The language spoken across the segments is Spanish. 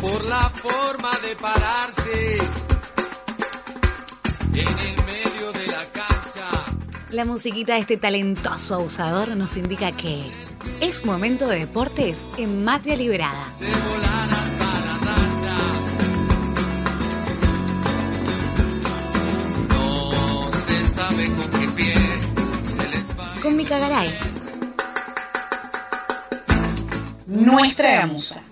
por la forma de pararse en el medio de la cancha. La musiquita de este talentoso abusador nos indica que es momento de deportes en Matria Liberada. De volar hasta la raya. No se sabe con qué pie se les va. Con Mica Garay. Nuestra gamusa.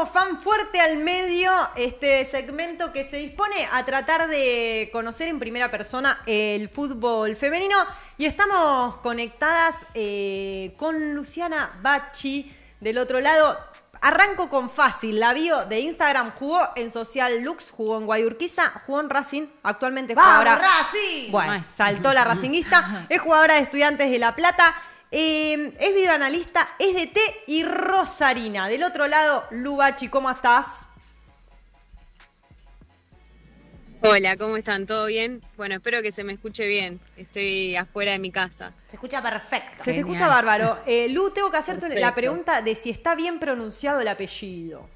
Nuevo fan fuerte al medio, este segmento que se dispone a tratar de conocer en primera persona el fútbol femenino y estamos conectadas eh, con Luciana Bachi del otro lado. Arranco con fácil, la bio de Instagram jugó en Social Lux, jugó en Guayurquiza, jugó en Racing, actualmente ¡Vamos, jugadora. Racing! Bueno, saltó la racinguista, es jugadora de Estudiantes de La Plata, eh, es videoanalista, es de T y Rosarina. Del otro lado, Lubachi, ¿cómo estás? Hola, ¿cómo están? ¿Todo bien? Bueno, espero que se me escuche bien. Estoy afuera de mi casa. Se escucha perfecto. Se te escucha bárbaro. Eh, Lu, tengo que hacerte la pregunta de si está bien pronunciado el apellido.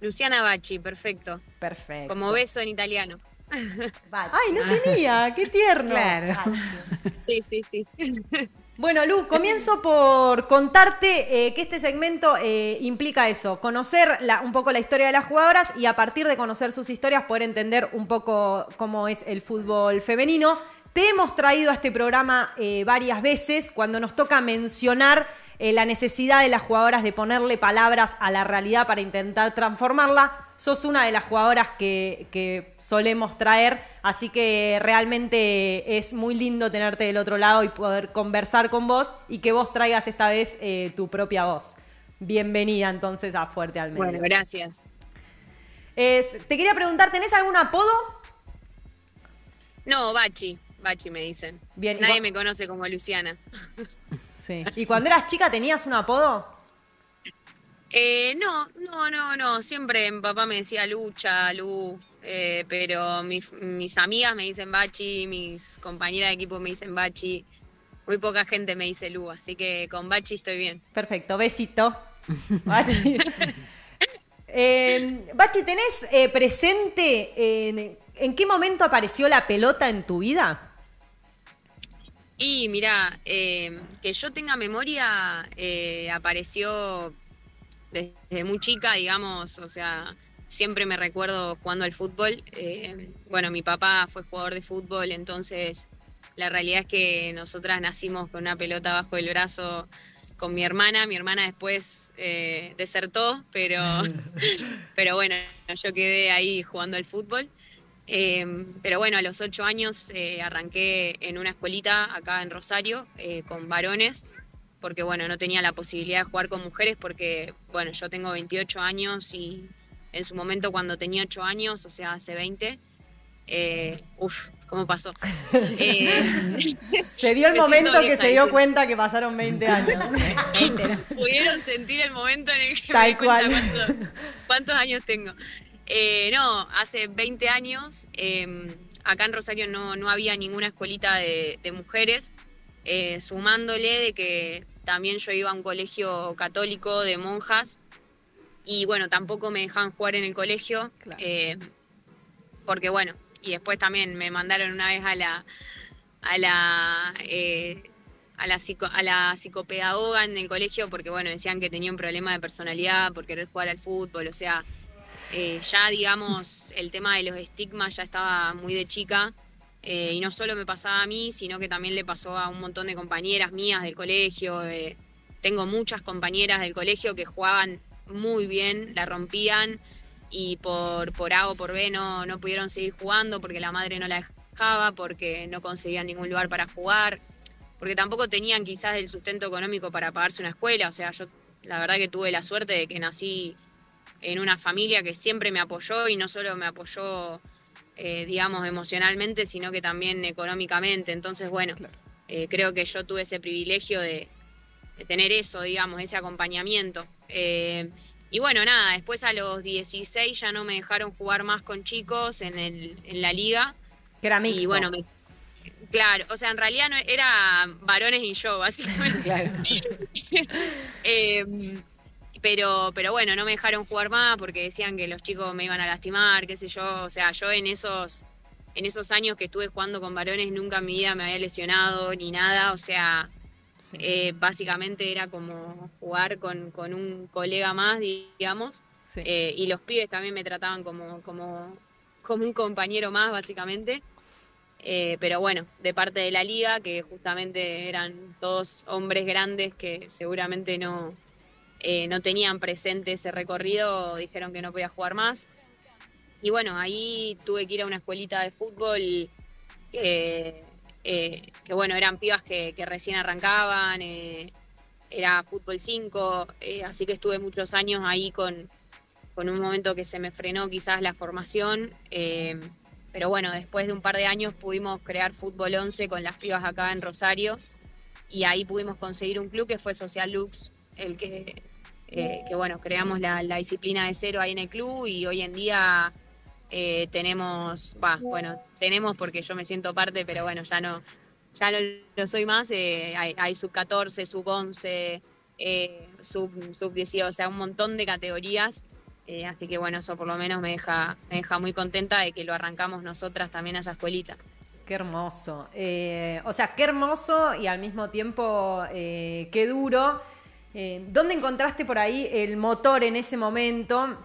Luciana Bachi, perfecto. Perfecto. Como beso en italiano. Ay, no tenía, qué tierno. Claro. Sí, sí, sí. Bueno, Lu, comienzo por contarte eh, que este segmento eh, implica eso, conocer la- un poco la historia de las jugadoras y a partir de conocer sus historias poder entender un poco cómo es el fútbol femenino. Te hemos traído a este programa eh, varias veces cuando nos toca mencionar eh, la necesidad de las jugadoras de ponerle palabras a la realidad para intentar transformarla. Sos una de las jugadoras que, que solemos traer, así que realmente es muy lindo tenerte del otro lado y poder conversar con vos y que vos traigas esta vez eh, tu propia voz. Bienvenida entonces a Fuerte al Medio. Bueno, gracias. Eh, te quería preguntar, ¿tenés algún apodo? No, Bachi. Bachi me dicen. Bien, Nadie me conoce como Luciana. Sí. ¿Y cuando eras chica tenías un apodo? Eh, no, no, no, no. Siempre mi papá me decía Lucha, Lu, eh, pero mis, mis amigas me dicen Bachi, mis compañeras de equipo me dicen Bachi. Muy poca gente me dice Lu, así que con Bachi estoy bien. Perfecto, besito. Bachi. Eh, Bachi, ¿tenés eh, presente en, en qué momento apareció la pelota en tu vida? Y mira, eh, que yo tenga memoria, eh, apareció desde muy chica, digamos, o sea, siempre me recuerdo jugando al fútbol. Eh, bueno, mi papá fue jugador de fútbol, entonces la realidad es que nosotras nacimos con una pelota bajo el brazo con mi hermana. Mi hermana después eh, desertó, pero, pero bueno, yo quedé ahí jugando al fútbol. Eh, pero bueno, a los ocho años eh, arranqué en una escuelita acá en Rosario eh, con varones, porque bueno, no tenía la posibilidad de jugar con mujeres porque, bueno, yo tengo 28 años y en su momento cuando tenía 8 años, o sea, hace 20, eh, uff, ¿cómo pasó? Eh, Se dio el Me momento que se dio cuenta que pasaron 20 años. pudieron sentir el momento en el que Tal me di cuenta cual. cuántos, cuántos años tengo. Eh, no, hace 20 años, eh, acá en Rosario no, no había ninguna escuelita de, de mujeres, eh, sumándole de que también yo iba a un colegio católico de monjas y bueno, tampoco me dejaban jugar en el colegio, Claro. eh, porque bueno, y después también me mandaron una vez a la, a la eh, a la, psico- a la psicopedagoga en el colegio porque, bueno, decían que tenía un problema de personalidad por querer jugar al fútbol, o sea, eh, ya, digamos, el tema de los estigmas ya estaba muy de chica eh, y no solo me pasaba a mí, sino que también le pasó a un montón de compañeras mías del colegio, tengo muchas compañeras del colegio que jugaban muy bien, la rompían y por, por A o por B no, no pudieron seguir jugando porque la madre no la dejaba, porque no conseguían ningún lugar para jugar, porque tampoco tenían quizás el sustento económico para pagarse una escuela. O sea, yo la verdad que tuve la suerte de que nací en una familia que siempre me apoyó y no solo me apoyó, eh, digamos, emocionalmente, sino que también económicamente. Entonces, bueno, eh, creo que yo tuve ese privilegio de, de tener eso, digamos, ese acompañamiento. Eh, y bueno, nada, después a los 16 ya no me dejaron jugar más con chicos en, el, en la liga. Que era mixto. Y bueno, me- claro, o sea, en realidad no, era varones y yo, básicamente. Claro. Eh, pero, pero bueno, no me dejaron jugar más porque decían que los chicos me iban a lastimar, qué sé yo. O sea, yo en esos, en esos años que estuve jugando con varones nunca en mi vida me había lesionado ni nada. O sea, eh, básicamente era como jugar con, con un colega más, digamos. Sí. Eh, y los pibes también me trataban como, como, como un compañero más, básicamente. Eh, pero bueno, de parte de la liga, que justamente eran todos hombres grandes que seguramente no, eh, no tenían presente ese recorrido, dijeron que no podía jugar más. Y bueno, ahí tuve que ir a una escuelita de fútbol que, eh, que bueno, eran pibas que, recién arrancaban, eh, era fútbol 5, eh, así que estuve muchos años ahí con, con un momento que se me frenó quizás la formación. eh, pero bueno, después de un par de años pudimos crear Fútbol 11 con las pibas acá en Rosario y ahí pudimos conseguir un club que fue Social Lux, el que, eh, que bueno, creamos la, la disciplina de cero ahí en el club y hoy en día eh, tenemos, va, bueno, tenemos porque yo me siento parte, pero bueno, ya no, ya no lo soy más, eh, hay, sub 14, sub 11, eh, sub, sub 18, o sea, un montón de categorías. así que bueno, eso por lo menos me deja, me deja muy contenta de que lo arrancamos nosotras también a esa escuelita. Qué hermoso. O sea, qué hermoso y al mismo tiempo qué duro. Eh, ¿Dónde encontraste por ahí el motor en ese momento?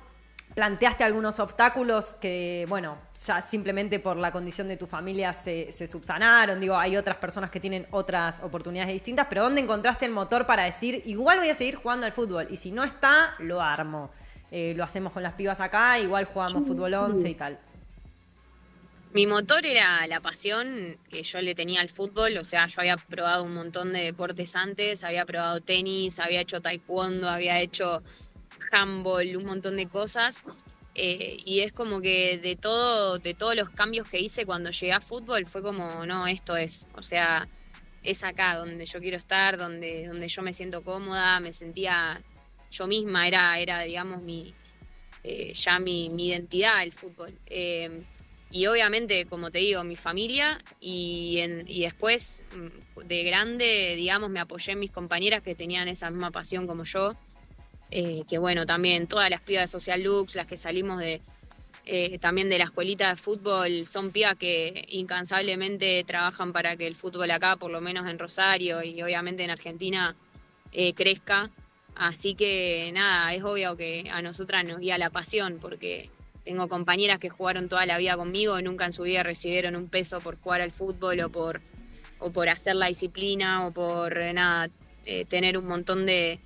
¿Planteaste algunos obstáculos que, bueno, ya simplemente por la condición de tu familia se, se subsanaron? Digo, hay otras personas que tienen otras oportunidades distintas, pero ¿dónde encontraste el motor para decir, igual voy a seguir jugando al fútbol? Y si no está, lo armo. Eh, lo hacemos con las pibas acá, igual jugamos fútbol 11 y tal. Mi motor era la pasión que yo le tenía al fútbol, o sea, yo había probado un montón de deportes antes, había probado tenis, había hecho taekwondo, había hecho handball, un montón de cosas. eh, y es como que de todo, de todos los cambios que hice cuando llegué a fútbol fue como, no, esto es, o sea, es acá donde yo quiero estar, donde, donde yo me siento cómoda, me sentía yo misma, era, era digamos, mi, eh, ya mi, mi identidad el fútbol. Eh, y obviamente, como te digo, mi familia y, en- y después mm, de grande, digamos, me apoyé en mis compañeras que tenían esa misma pasión como yo. Eh, que bueno, también todas las pibas de Social Lux, las que salimos de eh, también de la escuelita de fútbol, son pibas que incansablemente trabajan para que el fútbol acá, por lo menos en Rosario y obviamente en Argentina, eh, crezca. Así que nada, es obvio que a nosotras nos guía la pasión, porque tengo compañeras que jugaron toda la vida conmigo y nunca en su vida recibieron un peso por jugar al fútbol o por, o por hacer la disciplina o por eh, nada, eh, tener un montón de,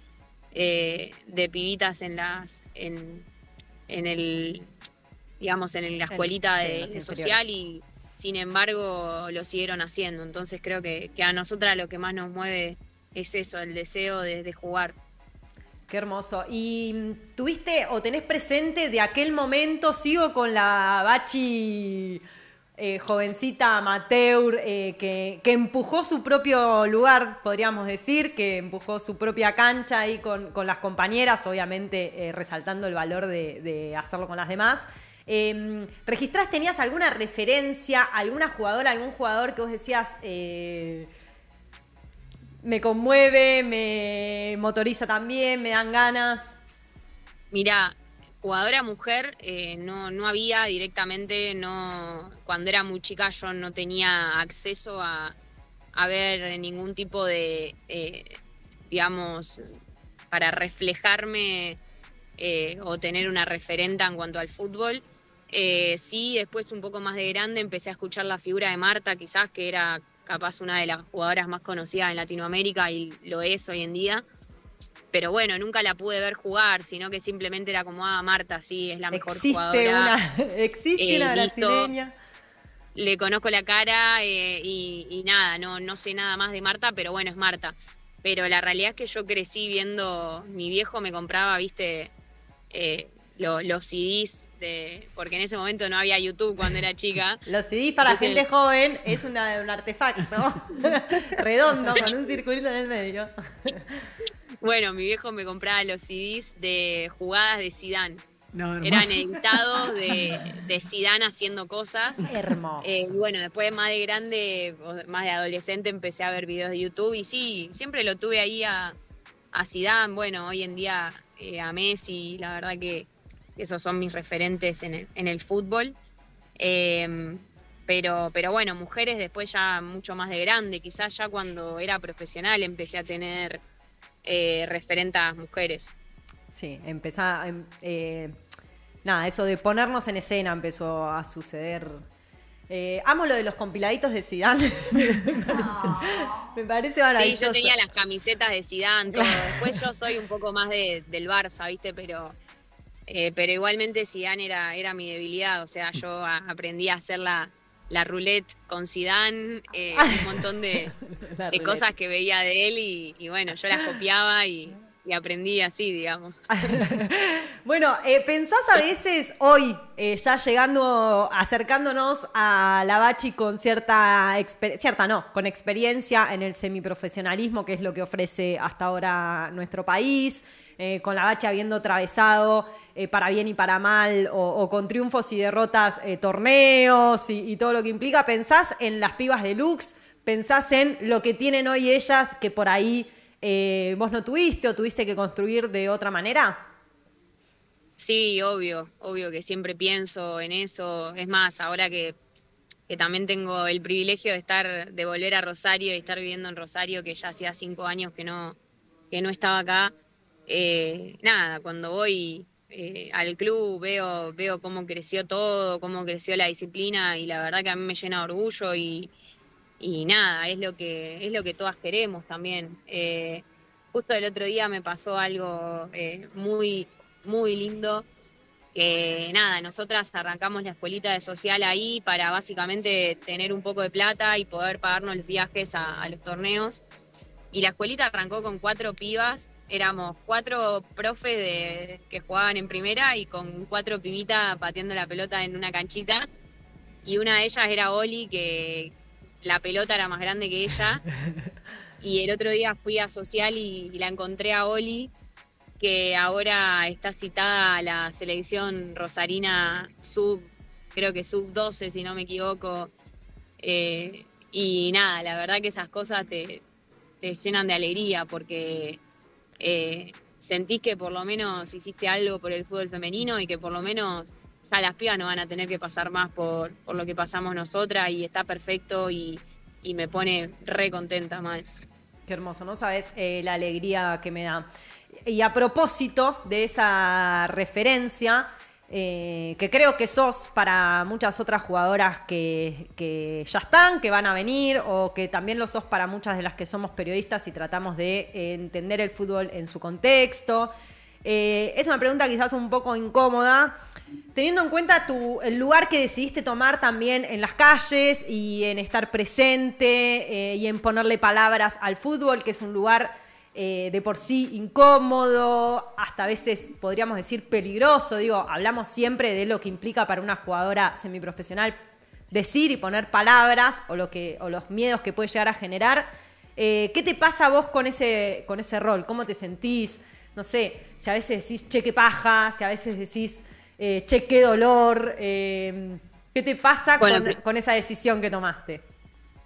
eh, de pibitas en las en, en el digamos en la escuelita de, social y sin embargo lo siguieron haciendo. Entonces creo que, que a nosotras lo que más nos mueve es eso el deseo de, de jugar Qué hermoso. ¿Y tuviste o tenés presente de aquel momento, sigo con la Bachi eh, jovencita amateur eh, que, que empujó su propio lugar, podríamos decir, que empujó su propia cancha ahí con, con las compañeras, obviamente eh, resaltando el valor de, de hacerlo con las demás? Eh, ¿Registrás, tenías alguna referencia, alguna jugadora, algún jugador que vos decías... me conmueve, me motoriza también, me dan ganas. Mira, jugadora mujer eh, no, no había directamente, no cuando era muy chica yo no tenía acceso a, a ver ningún tipo de, eh, digamos, para reflejarme eh, o tener una referenta en cuanto al fútbol. Sí, después un poco más de grande empecé a escuchar la figura de Marta, quizás que era capaz una de las jugadoras más conocidas en Latinoamérica y lo es hoy en día. pero bueno, nunca la pude ver jugar, sino que simplemente era como, ah, Marta, sí, es la mejor existe jugadora. una, existe Eh, listo. brasileña. le conozco la cara eh, y, y nada, no, no sé nada más de Marta, pero bueno, es Marta. Pero la realidad es que yo crecí viendo, mi viejo me compraba, viste, eh, lo- los CDs, de, porque en ese momento no había YouTube cuando era chica. Los CDs para Entonces- gente joven es una- un artefacto redondo con un circulito en el medio. Bueno, mi viejo me compraba los CDs de jugadas de Zidane. No, hermoso. Eran editados de, de Zidane haciendo cosas. Hermoso. Eh, y bueno, después más de grande, o más de adolescente, empecé a ver videos de YouTube y sí, siempre lo tuve ahí a, a Zidane, bueno, hoy en día eh, a Messi, la verdad que esos son mis referentes en el, en el fútbol. Eh, pero, pero bueno, mujeres después ya mucho más de grande, quizás ya cuando era profesional empecé a tener eh, referentas mujeres. Sí, empezá, em- eh, nada, eso de ponernos en escena empezó a suceder. Eh, amo lo de los compiladitos de Zidane. me, parece, me parece Sí, maravilloso. yo tenía las camisetas de Zidane, todo. Después yo soy un poco más de, del Barça, ¿viste? Pero, eh, pero igualmente Zidane era, era mi debilidad. O sea, yo a- aprendí a hacer la, la roulette con Zidane, eh, un montón de, cosas que veía de él y, y bueno, yo las copiaba y, y aprendí así, digamos. Bueno, eh, ¿pensás a veces hoy, eh, ya llegando, acercándonos a la Bachi con cierta, cierta no, con experiencia en el semiprofesionalismo, que es lo que ofrece hasta ahora nuestro país, eh, con la Bachi habiendo atravesado eh, para bien y para mal, o, con triunfos y derrotas, eh, torneos y, todo lo que implica, ¿pensás en las pibas de Lux? ¿Pensás en lo que tienen hoy ellas que por ahí eh, vos no tuviste o tuviste que construir de otra manera? Sí, obvio, obvio que siempre pienso en eso. Es más, ahora que, también tengo el privilegio de estar, de volver a Rosario y estar viviendo en Rosario, que ya hacía cinco años que no, que no estaba acá. nada, cuando voy eh, al club veo, veo cómo creció todo, cómo creció la disciplina y la verdad que a mí me llena de orgullo y, y nada, es lo que, es lo que todas queremos también. Eh, justo el otro día me pasó algo eh, muy, muy lindo. Que nada, nosotras arrancamos la escuelita de social ahí para básicamente tener un poco de plata y poder pagarnos los viajes a, a los torneos. Y la escuelita arrancó con cuatro pibas, éramos cuatro profes de, que jugaban en primera y con cuatro pibitas pateando la pelota en una canchita. Y una de ellas era Oli, que la pelota era más grande que ella. Y el otro día fui a social y, y la encontré a Oli, que ahora está citada a la selección rosarina sub, creo que sub 12, si no me equivoco. Eh, y nada, la verdad que esas cosas te, te llenan de alegría porque eh, sentís que por lo menos hiciste algo por el fútbol femenino y que por lo menos ya las pibas no van a tener que pasar más por, por lo que pasamos nosotras y está perfecto y, y me pone re contenta, mal. Qué hermoso, ¿no sabes eh, la alegría que me da? Y a propósito de esa referencia, eh, que creo que sos para muchas otras jugadoras que, ya están, que van a venir, o que también lo sos para muchas de las que somos periodistas y tratamos de entender el fútbol en su contexto. Eh, es una pregunta quizás un poco incómoda, teniendo en cuenta tu, el lugar que decidiste tomar también en las calles y en estar presente eh, y en ponerle palabras al fútbol, que es un lugar eh, de por sí incómodo, hasta a veces podríamos decir peligroso. Digo, hablamos siempre de lo que implica para una jugadora semiprofesional decir y poner palabras o, lo que, o los miedos que puede llegar a generar. Eh, ¿Qué te pasa a vos con ese, con ese rol? ¿Cómo te sentís? No sé, si a veces decís, che, qué paja, si a veces decís, eh, che, qué dolor. eh, ¿Qué te pasa con, con esa decisión que tomaste?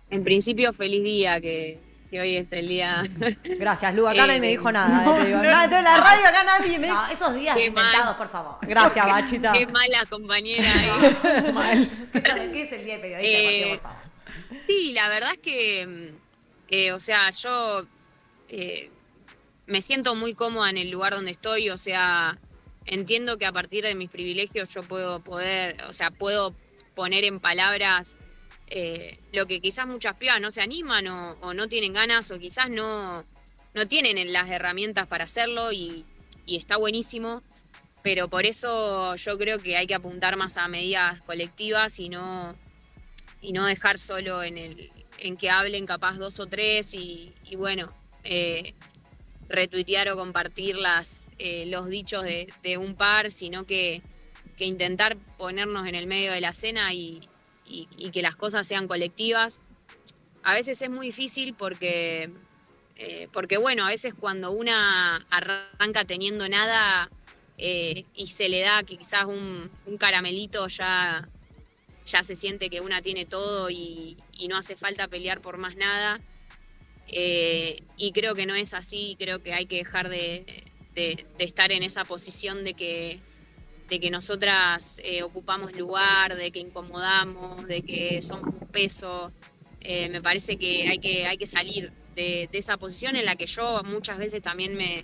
En principio, feliz día, que, que hoy es el día. Gracias, Lu. Acá Eh, nadie me dijo nada. no, eh, te digo. no, Nada, entonces la radio acá nadie me No, esos días inventados, mal. por favor. Gracias, Bachita. Qué mala compañera. eh. ¿Qué es, qué es el día del periodista Eh, por favor? Sí, la verdad es que, mm, eh, o sea, yo eh, me siento muy cómoda en el lugar donde estoy, o sea, entiendo que a partir de mis privilegios yo puedo poder, o sea, puedo poner en palabras eh, lo que quizás muchas pibas no se animan o, no tienen ganas o quizás no, no tienen las herramientas para hacerlo y, está buenísimo, pero por eso yo creo que hay que apuntar más a medidas colectivas y no, y no dejar solo en, el, en que hablen capaz dos o tres y, bueno, eh, retuitear o compartir eh, los dichos de, de un par, sino que, que intentar ponernos en el medio de la cena y, y- que las cosas sean colectivas. A veces es muy difícil porque, eh, porque bueno, a veces cuando una arranca teniendo nada eh, y se le da quizás un, un caramelito ya, ya se siente que una tiene todo y, no hace falta pelear por más nada. Eh, y creo que no es así, creo que hay que dejar de, de- de estar en esa posición de que, de que nosotras eh, ocupamos lugar, de que incomodamos, de que somos un peso. Eh, me parece que hay que, hay que salir de, esa posición en la que yo muchas veces también me,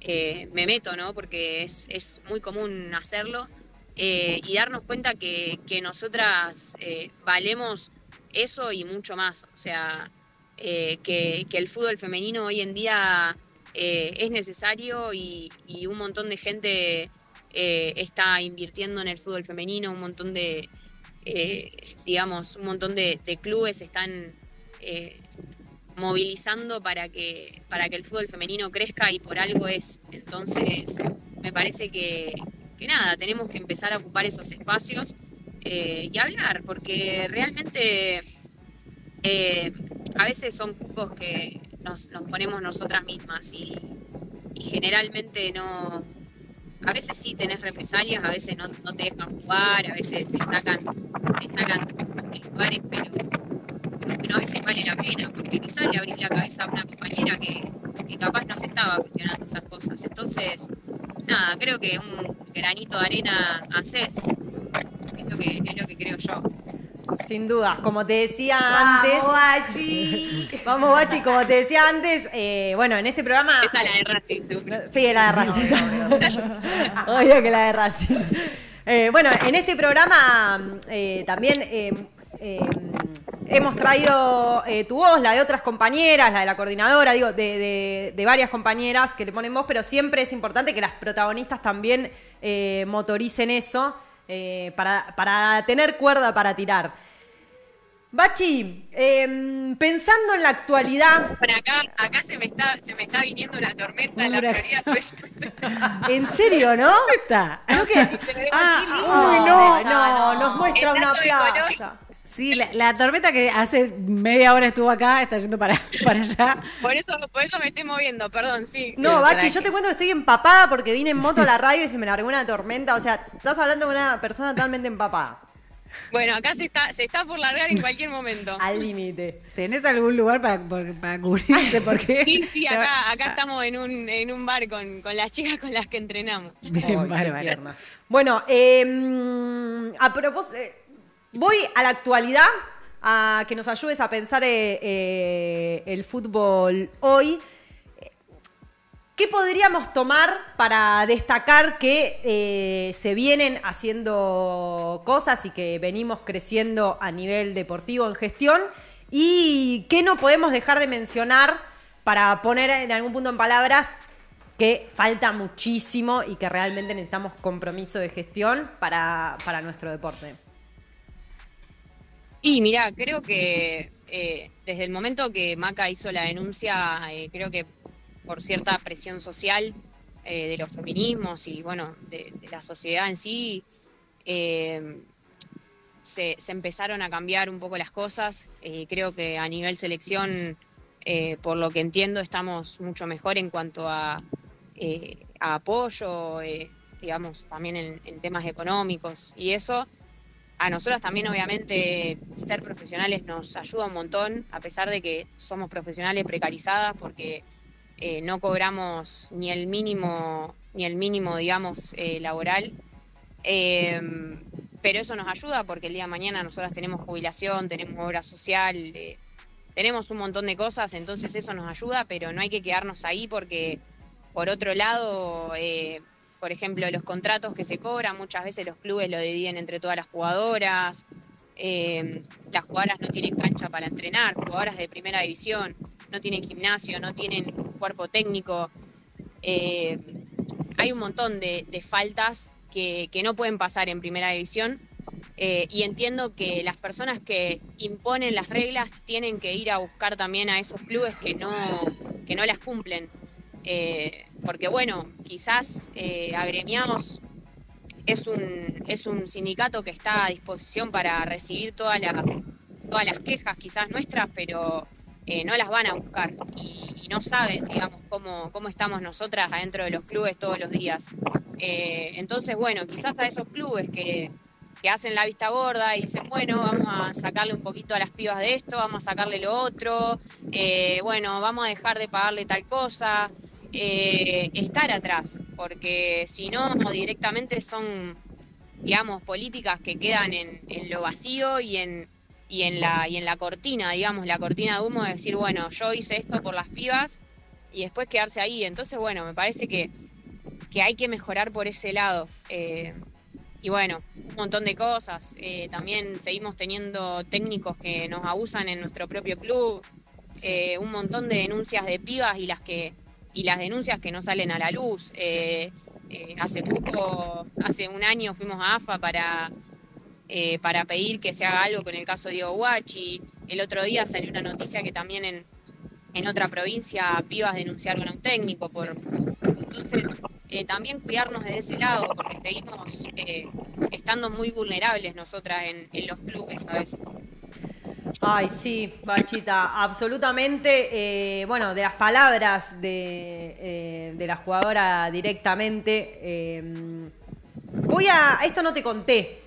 eh, me meto, ¿no? Porque es, es muy común hacerlo. y darnos cuenta que, que nosotras valemos eso y mucho más. O sea, que, que el fútbol femenino hoy en día es necesario y, y un montón de gente eh, está invirtiendo en el fútbol femenino, un montón de, eh, digamos, un montón de, clubes están eh, movilizando para que, para que el fútbol femenino crezca y por algo es. Entonces, me parece que, que nada, tenemos que empezar a ocupar esos espacios y hablar, porque realmente a veces son cucos que nos, nos ponemos nosotras mismas y generalmente no. A veces sí tenés represalias, a veces no, te dejan jugar, a veces te sacan, te sacan de lugares, pero, pero a veces vale la pena, porque quizás le abrís la cabeza a una compañera que, que capaz no se estaba cuestionando esas cosas. Entonces, nada, creo que un granito de arena haces, es lo que, es lo que creo yo. Sin dudas, como te decía antes. ¡Vamos, Bachi! Vamos, Bachi, como te decía antes, eh, bueno, en este programa. Esa es la de Racing, seguro. Sí, la de Racing. Obvio que la de Racing. Eh, bueno, en este programa eh, también eh, eh, hemos traído eh, tu voz, la de otras compañeras, la de la coordinadora, digo, de, de- de varias compañeras que le ponen voz, pero siempre es importante que las protagonistas también eh, motoricen eso eh, para, para tener cuerda para tirar. Bachi, em, pensando en la actualidad, acá, acá se me está, se me está viniendo una tormenta en la. Florida. pues, en serio, ¿no? ¿Dónde está? Creo que- si se le Ah, uy, Ay, no. no, nos muestra una playa. Sí, la, la tormenta que hace media hora estuvo acá está yendo para, para allá. Por eso, por eso me estoy moviendo, perdón, sí. No, Bachi, yo que- te cuento que estoy empapada porque vine en moto a la radio y se me largó una tormenta. O sea, estás hablando de una persona totalmente empapada. Bueno, acá se está, se está por largar en cualquier momento. Al límite. ¿Tenés algún lugar para, para cubrirse? Porque Sí, sí, acá, acá estamos en un, en un bar con, con las chicas con las que entrenamos. Bien, qué bárbaro. Bueno, eh, a propósito, eh, voy a la actualidad a que nos ayudes a pensar eh, eh, el fútbol hoy. ¿Qué podríamos tomar para destacar que eh, se vienen haciendo cosas y que venimos creciendo a nivel deportivo en gestión? ¿Y qué no podemos dejar de mencionar para poner en algún punto en palabras que falta muchísimo y que realmente necesitamos compromiso de gestión para, para nuestro deporte? Y mira, creo que eh, desde el momento que Maca hizo la denuncia, eh, creo que por cierta presión social eh, de los feminismos y bueno, de, la sociedad en sí, eh, se, empezaron a cambiar un poco las cosas. Eh, creo que a nivel selección, por lo que entiendo, estamos mucho mejor en cuanto a, apoyo, digamos, también en, en temas económicos y eso a nosotras también obviamente ser profesionales nos ayuda un montón, a pesar de que somos profesionales precarizadas porque eh, no cobramos ni el mínimo, ni el mínimo, digamos, eh, laboral. Eh, pero eso nos ayuda porque el día de mañana nosotras tenemos jubilación, tenemos obra social, eh, tenemos un montón de cosas, entonces eso nos ayuda, pero no hay que quedarnos ahí porque, por otro lado, por ejemplo, los contratos que se cobran, muchas veces los clubes lo dividen entre todas las jugadoras, eh, las jugadoras no tienen cancha para entrenar, jugadoras de primera división, no tienen gimnasio, no tienen cuerpo técnico. Eh, hay un montón de, faltas que, no pueden pasar en primera división. Eh, y entiendo que las personas que imponen las reglas tienen que ir a buscar también a esos clubes que no, que no las cumplen. Eh, porque bueno, quizás agremiados es un, es un sindicato que está a disposición para recibir todas las, todas las quejas quizás nuestras, pero eh, no las van a buscar y, no saben, digamos, cómo, cómo estamos nosotras adentro de los clubes todos los días. Eh, entonces, bueno, quizás a esos clubes que, que hacen la vista gorda y dicen, bueno, vamos a sacarle un poquito a las pibas de esto, vamos a sacarle lo otro, eh, bueno, vamos a dejar de pagarle tal cosa, estar atrás, porque si no, directamente son, digamos, políticas que quedan en, en lo vacío y en, y, en la, y en la cortina, digamos, la cortina de humo de decir, bueno, yo hice esto por las pibas y después quedarse ahí. Entonces, bueno, me parece que, que hay que mejorar por ese lado. Eh, y bueno, un montón de cosas. Eh, también seguimos teniendo técnicos que nos abusan en nuestro propio club. Eh, un montón de denuncias de pibas y las que y las denuncias que no salen a la luz. Eh, hace poco, hace un año fuimos a AFA para, eh, para pedir que se haga algo con el caso de Diego Guachi. El otro día salió una noticia que también en, en otra provincia pibas denunciaron a un técnico por entonces eh, también cuidarnos de ese lado porque seguimos eh, estando muy vulnerables nosotras en, los clubes a veces. Ay, sí, Bachita, absolutamente. bueno, de las palabras de, de la jugadora directamente. voy a. Esto no te conté.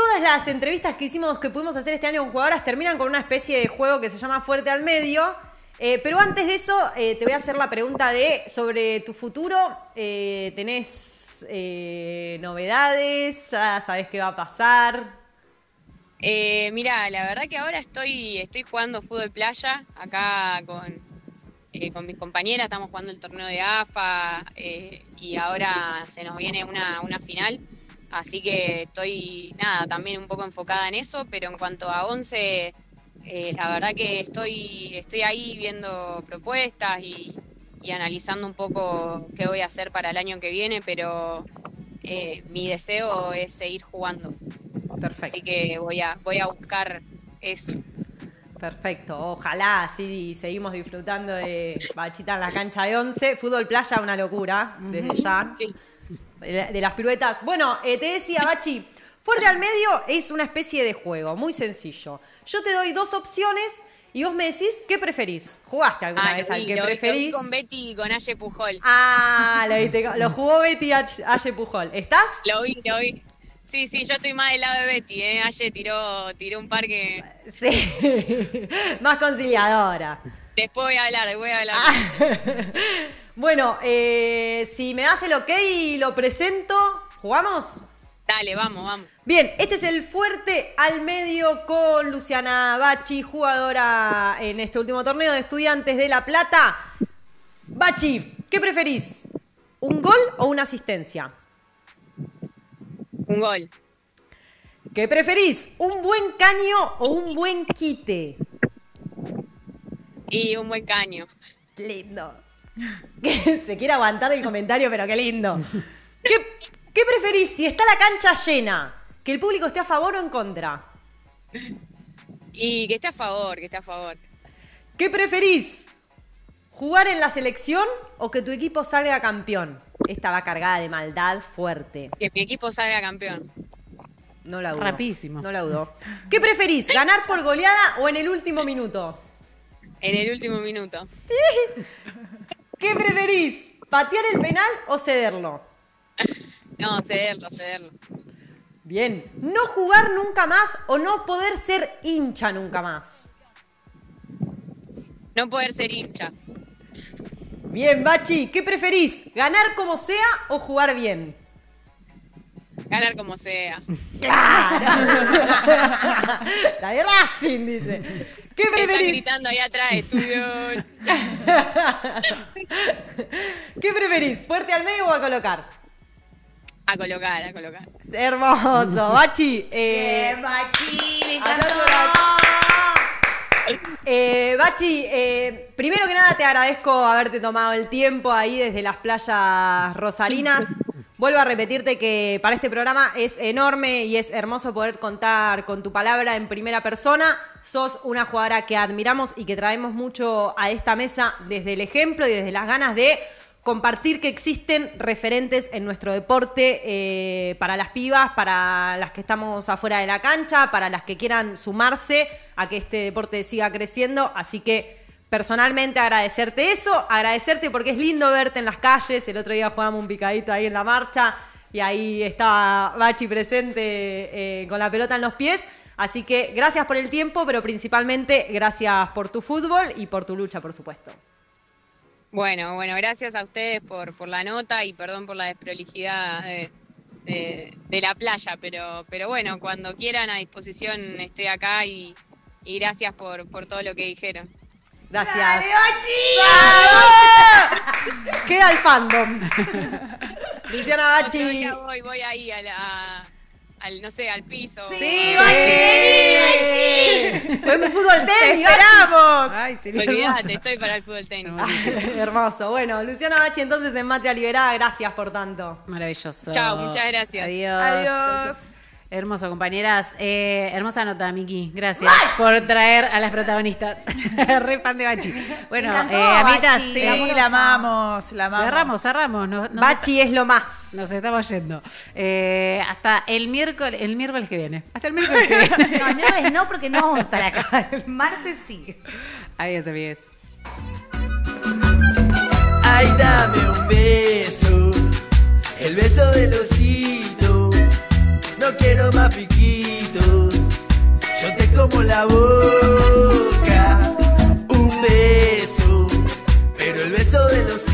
Todas las entrevistas que hicimos, que pudimos hacer este año con jugadoras, terminan con una especie de juego que se llama Fuerte al Medio. Eh, pero antes de eso, eh, te voy a hacer la pregunta de sobre tu futuro. Eh, ¿Tenés eh, novedades? ¿Ya sabes qué va a pasar? Mira, la verdad que ahora estoy, estoy jugando fútbol playa acá con, con mis compañeras, estamos jugando el torneo de AFA y ahora se nos viene una, una final, así que estoy, nada, también un poco enfocada en eso, pero en cuanto a 11, eh, la verdad que estoy, estoy ahí viendo propuestas y, y analizando un poco qué voy a hacer para el año que viene, pero eh, mi deseo es seguir jugando. Perfecto. Así que voy a, voy a buscar eso. Perfecto, ojalá así seguimos disfrutando de Bachita en la cancha de 11. Fútbol playa, una locura, desde ya. Sí. De, las piruetas. Bueno, eh, te decía, Bachi, fuerte al medio es una especie de juego, muy sencillo. Yo te doy dos opciones y vos me decís qué preferís. ¿Jugaste alguna Ah, vez al que lo vi- lo vi preferís? con Betty y con Aye Pujol. Ah, lo, viste, lo jugó Betty H- Aye Pujol. ¿Estás? Lo vi, lo vi. Sí, sí, yo estoy más del lado de Betty, ¿eh? Aye tiró, tiró un par que... Sí. Más conciliadora. Después voy a hablar, voy a hablar. Bueno, eh, si me das el ok y lo presento, ¿jugamos? Dale, vamos, vamos. Bien, este es el fuerte al medio con Luciana Bachi, jugadora en este último torneo de Estudiantes de La Plata. Bachi, ¿qué preferís? ¿Un gol o una asistencia? Un gol. ¿Qué preferís? ¿Un buen caño o un buen quite? Y un buen caño. Lindo. Se quiere aguantar el comentario, pero qué lindo. ¿Qué, qué preferís si está la cancha llena? ¿Que el público esté a favor o en contra? Y que esté a favor, que esté a favor. ¿Qué preferís? ¿Jugar en la selección o que tu equipo salga campeón? Esta va cargada de maldad fuerte. Que mi equipo salga campeón. No la dudo. Rapidísimo. No la dudo. ¿Qué preferís? ¿Ganar por goleada o en el último minuto? En el último minuto. ¿Qué preferís? ¿Patear el penal o cederlo? No, cederlo, cederlo. Bien. ¿No jugar nunca más o no poder ser hincha nunca más? No poder ser hincha. Bien, Bachi. ¿Qué preferís? ¿Ganar como sea o jugar bien? Ganar como sea. La de Racing, dice. ¿Qué Están preferís? gritando ahí atrás, estudio. ¿Qué preferís? ¿Fuerte al medio o a colocar? A colocar, a colocar. Hermoso. Bachi. eh, Bien, Bachi, me encantó. Eh, Bachi, eh, primero que nada te agradezco haberte tomado el tiempo ahí desde las playas rosarinas. Vuelvo a repetirte que para este programa es enorme y es hermoso poder contar con tu palabra en primera persona. Sos una jugadora que admiramos y que traemos mucho a esta mesa desde el ejemplo y desde las ganas de compartir que existen referentes en nuestro deporte eh, para las pibas, para las que estamos afuera de la cancha, para las que quieran sumarse a que este deporte siga creciendo. Así que personalmente agradecerte eso, agradecerte porque es lindo verte en las calles. El otro día jugamos un picadito ahí en la marcha y ahí estaba Bachi presente eh, con la pelota en los pies. Así que gracias por el tiempo, pero principalmente gracias por tu fútbol y por tu lucha, por supuesto. Bueno, bueno, gracias a ustedes por, por la nota y perdón por la desprolijidad de, de- de la playa, pero, pero bueno, cuando quieran a disposición estoy acá y, y gracias por, por todo lo que dijeron. Gracias. Queda el fandom. Luciana Bachi. voy, voy ahí a la, al, no sé, al piso. Sí, Bachi, vení, Bachi. Podemos fútbol ¡Te tenis, Bachi. esperamos! Ay, sería hermoso. Olvídate, estoy para el fútbol tenis. Hermoso. Bueno, Luciana Bachi, entonces en Matria Liberada, gracias por tanto. Maravilloso. Chao, muchas gracias. Adiós. Adiós. Hermoso, compañeras. Eh, hermosa nota, Miki. Gracias por traer a las protagonistas. Re fan de Bachi. Bueno, encantó, eh, sí, eh, la amamos, la amamos. Cerramos, cerramos. Bachi es lo más. Nos estamos yendo. Hasta el miércoles, el miércoles que viene. Hasta el miércoles que viene. no, el miércoles no, porque no vamos a estar acá. El martes sí. Adiós, amigues. Ay, dame un beso. El beso de los hijos quiero más piquitos. Yo te como la boca, un beso, pero el beso de los